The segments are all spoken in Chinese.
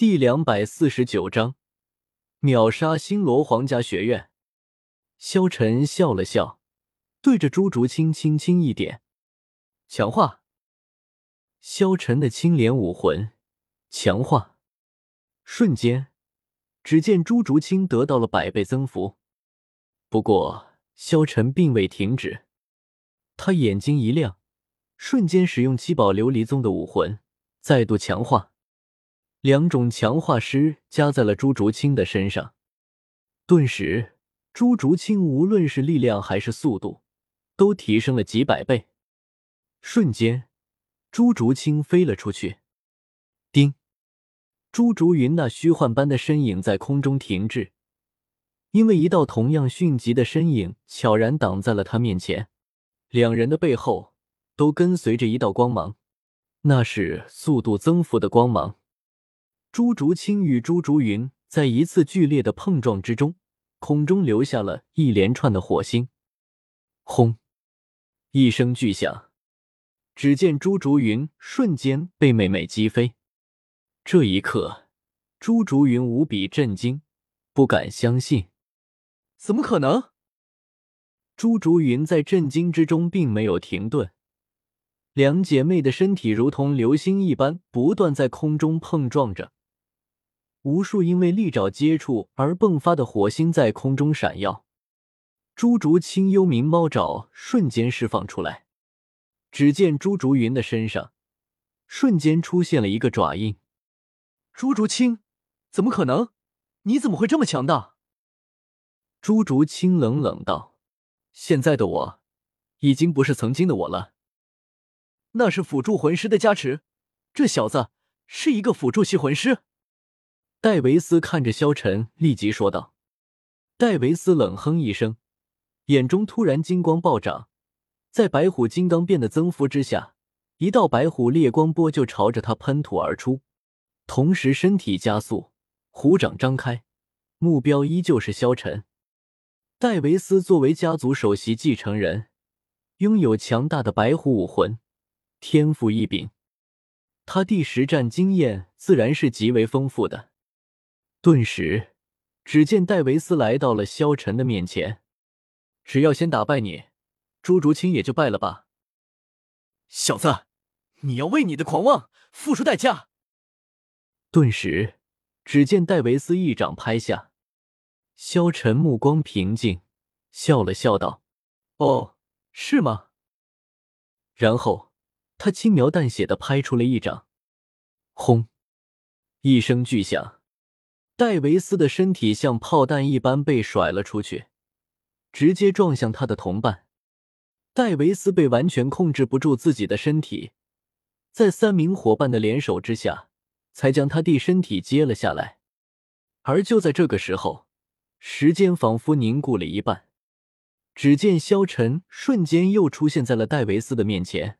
第两百四十九章秒杀星罗皇家学院。萧晨笑了笑，对着朱竹清轻轻一点，强化。萧晨的青莲武魂强化，瞬间，只见朱竹清得到了百倍增幅。不过，萧晨并未停止，他眼睛一亮，瞬间使用七宝琉璃宗的武魂，再度强化。两种强化师加在了朱竹清的身上，顿时，朱竹清无论是力量还是速度，都提升了几百倍。瞬间，朱竹清飞了出去。叮！朱竹云那虚幻般的身影在空中停滞，因为一道同样迅疾的身影悄然挡在了他面前。两人的背后都跟随着一道光芒，那是速度增幅的光芒。朱竹清与朱竹云在一次剧烈的碰撞之中，空中留下了一连串的火星。轰！一声巨响，只见朱竹云瞬间被妹妹击飞。这一刻，朱竹云无比震惊，不敢相信：“怎么可能？”朱竹云在震惊之中并没有停顿。两姐妹的身体如同流星一般，不断在空中碰撞着。无数因为利爪接触而迸发的火星在空中闪耀，朱竹清幽冥猫爪瞬间释放出来。只见朱竹云的身上瞬间出现了一个爪印。朱竹清，怎么可能？你怎么会这么强大？朱竹清冷冷道：“现在的我，已经不是曾经的我了。那是辅助魂师的加持，这小子是一个辅助系魂师。”戴维斯看着萧晨，立即说道：“戴维斯冷哼一声，眼中突然金光暴涨，在白虎金刚变的增幅之下，一道白虎烈光波就朝着他喷吐而出，同时身体加速，虎掌张开，目标依旧是萧晨。戴维斯作为家族首席继承人，拥有强大的白虎武魂，天赋异禀，他第实战经验自然是极为丰富的。”顿时，只见戴维斯来到了萧晨的面前。只要先打败你，朱竹清也就败了吧。小子，你要为你的狂妄付出代价。顿时，只见戴维斯一掌拍下，萧晨目光平静，笑了笑道：“哦，是吗？”然后他轻描淡写的拍出了一掌，轰！一声巨响。戴维斯的身体像炮弹一般被甩了出去，直接撞向他的同伴。戴维斯被完全控制不住自己的身体，在三名伙伴的联手之下，才将他弟身体接了下来。而就在这个时候，时间仿佛凝固了一半，只见萧晨瞬间又出现在了戴维斯的面前，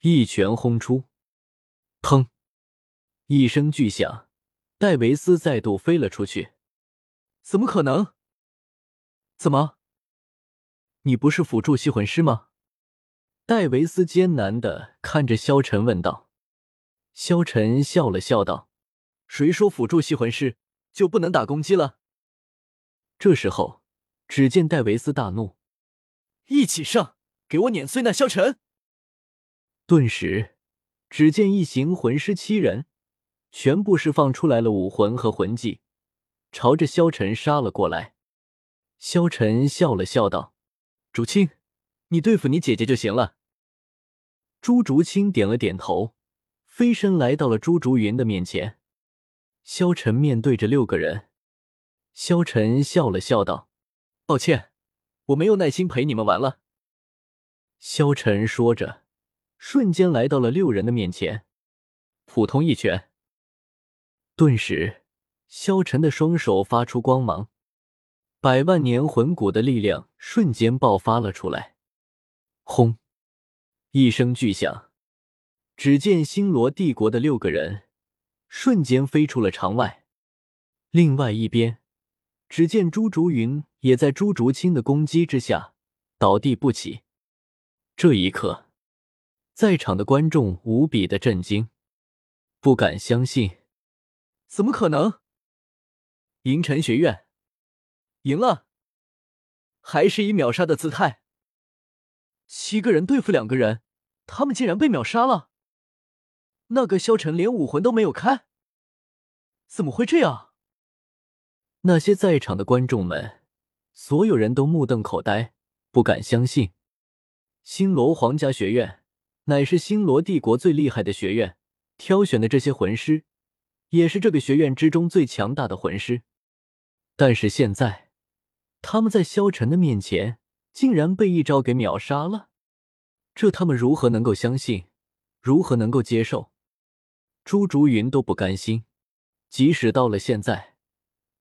一拳轰出，砰！一声巨响。戴维斯再度飞了出去，怎么可能？怎么？你不是辅助系魂师吗？戴维斯艰难的看着萧晨问道。萧晨笑了笑道：“谁说辅助系魂师就不能打攻击了？”这时候，只见戴维斯大怒：“一起上，给我碾碎那萧晨！”顿时，只见一行魂师七人。全部释放出来了武魂和魂技，朝着萧晨杀了过来。萧晨笑了笑道：“竹青，你对付你姐姐就行了。”朱竹清点了点头，飞身来到了朱竹云的面前。萧晨面对着六个人，萧晨笑了笑道：“抱歉，我没有耐心陪你们玩了。”萧晨说着，瞬间来到了六人的面前，普通一拳。顿时，萧晨的双手发出光芒，百万年魂骨的力量瞬间爆发了出来。轰！一声巨响，只见星罗帝国的六个人瞬间飞出了场外。另外一边，只见朱竹云也在朱竹清的攻击之下倒地不起。这一刻，在场的观众无比的震惊，不敢相信。怎么可能？银尘学院赢了，还是以秒杀的姿态。七个人对付两个人，他们竟然被秒杀了。那个萧晨连武魂都没有开，怎么会这样？那些在场的观众们，所有人都目瞪口呆，不敢相信。星罗皇家学院乃是星罗帝国最厉害的学院，挑选的这些魂师，也是这个学院之中最强大的魂师。但是现在，他们在萧晨的面前竟然被一招给秒杀了，这他们如何能够相信？如何能够接受？朱竹云都不甘心，即使到了现在，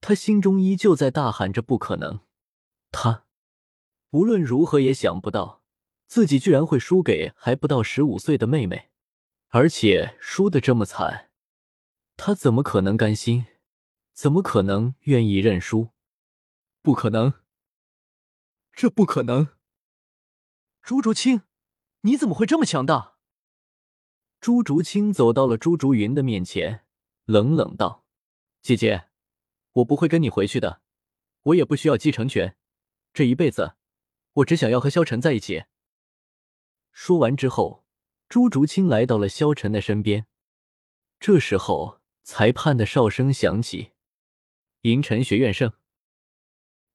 他心中依旧在大喊着不可能。他无论如何也想不到，自己居然会输给还不到十五岁的妹妹，而且输的这么惨。他怎么可能甘心？怎么可能愿意认输？不可能！这不可能！朱竹清，你怎么会这么强大？朱竹清走到了朱竹云的面前，冷冷道：“姐姐，我不会跟你回去的，我也不需要继承权。这一辈子，我只想要和萧晨在一起。”说完之后，朱竹清来到了萧晨的身边。这时候，裁判的哨声响起。银尘学院胜。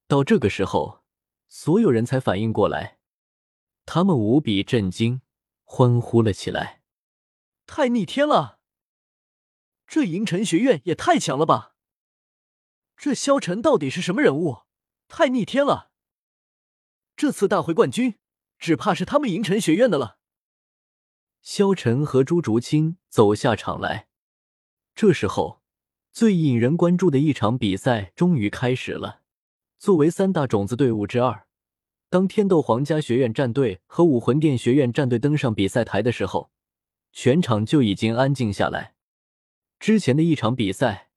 到这个时候，所有人才反应过来，他们无比震惊，欢呼了起来。太逆天了！这银尘学院也太强了吧！这萧晨到底是什么人物？太逆天了！这次大会冠军，只怕是他们银尘学院的了。萧晨和朱竹清走下场来，这时候。最引人关注的一场比赛终于开始了。作为三大种子队伍之二，当天斗皇家学院战队和武魂殿学院战队登上比赛台的时候，全场就已经安静下来。之前的一场比赛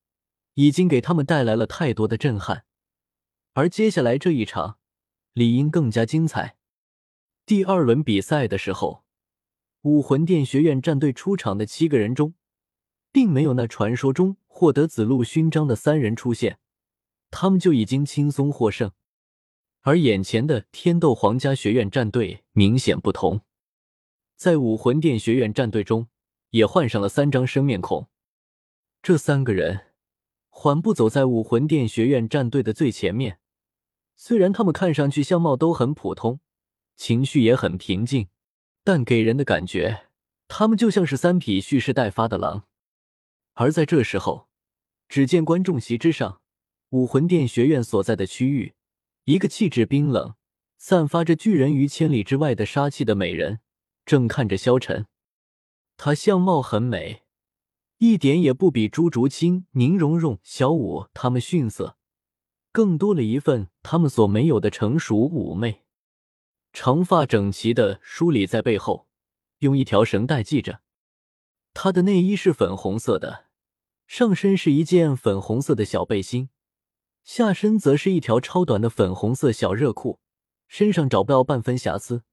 已经给他们带来了太多的震撼，而接下来这一场理应更加精彩。第二轮比赛的时候，武魂殿学院战队出场的七个人中，并没有那传说中。获得紫露勋章的三人出现，他们就已经轻松获胜。而眼前的天斗皇家学院战队明显不同，在武魂殿学院战队中也换上了三张生面孔。这三个人缓步走在武魂殿学院战队的最前面，虽然他们看上去相貌都很普通，情绪也很平静，但给人的感觉，他们就像是三匹蓄势待发的狼。而在这时候，只见观众席之上，武魂殿学院所在的区域，一个气质冰冷、散发着拒人于千里之外的杀气的美人，正看着萧晨。她相貌很美，一点也不比朱竹清、宁荣荣、小舞他们逊色，更多了一份他们所没有的成熟妩媚。长发整齐的梳理在背后，用一条绳带系着。她的内衣是粉红色的。上身是一件粉红色的小背心，下身则是一条超短的粉红色小热裤，身上找不到半分瑕疵。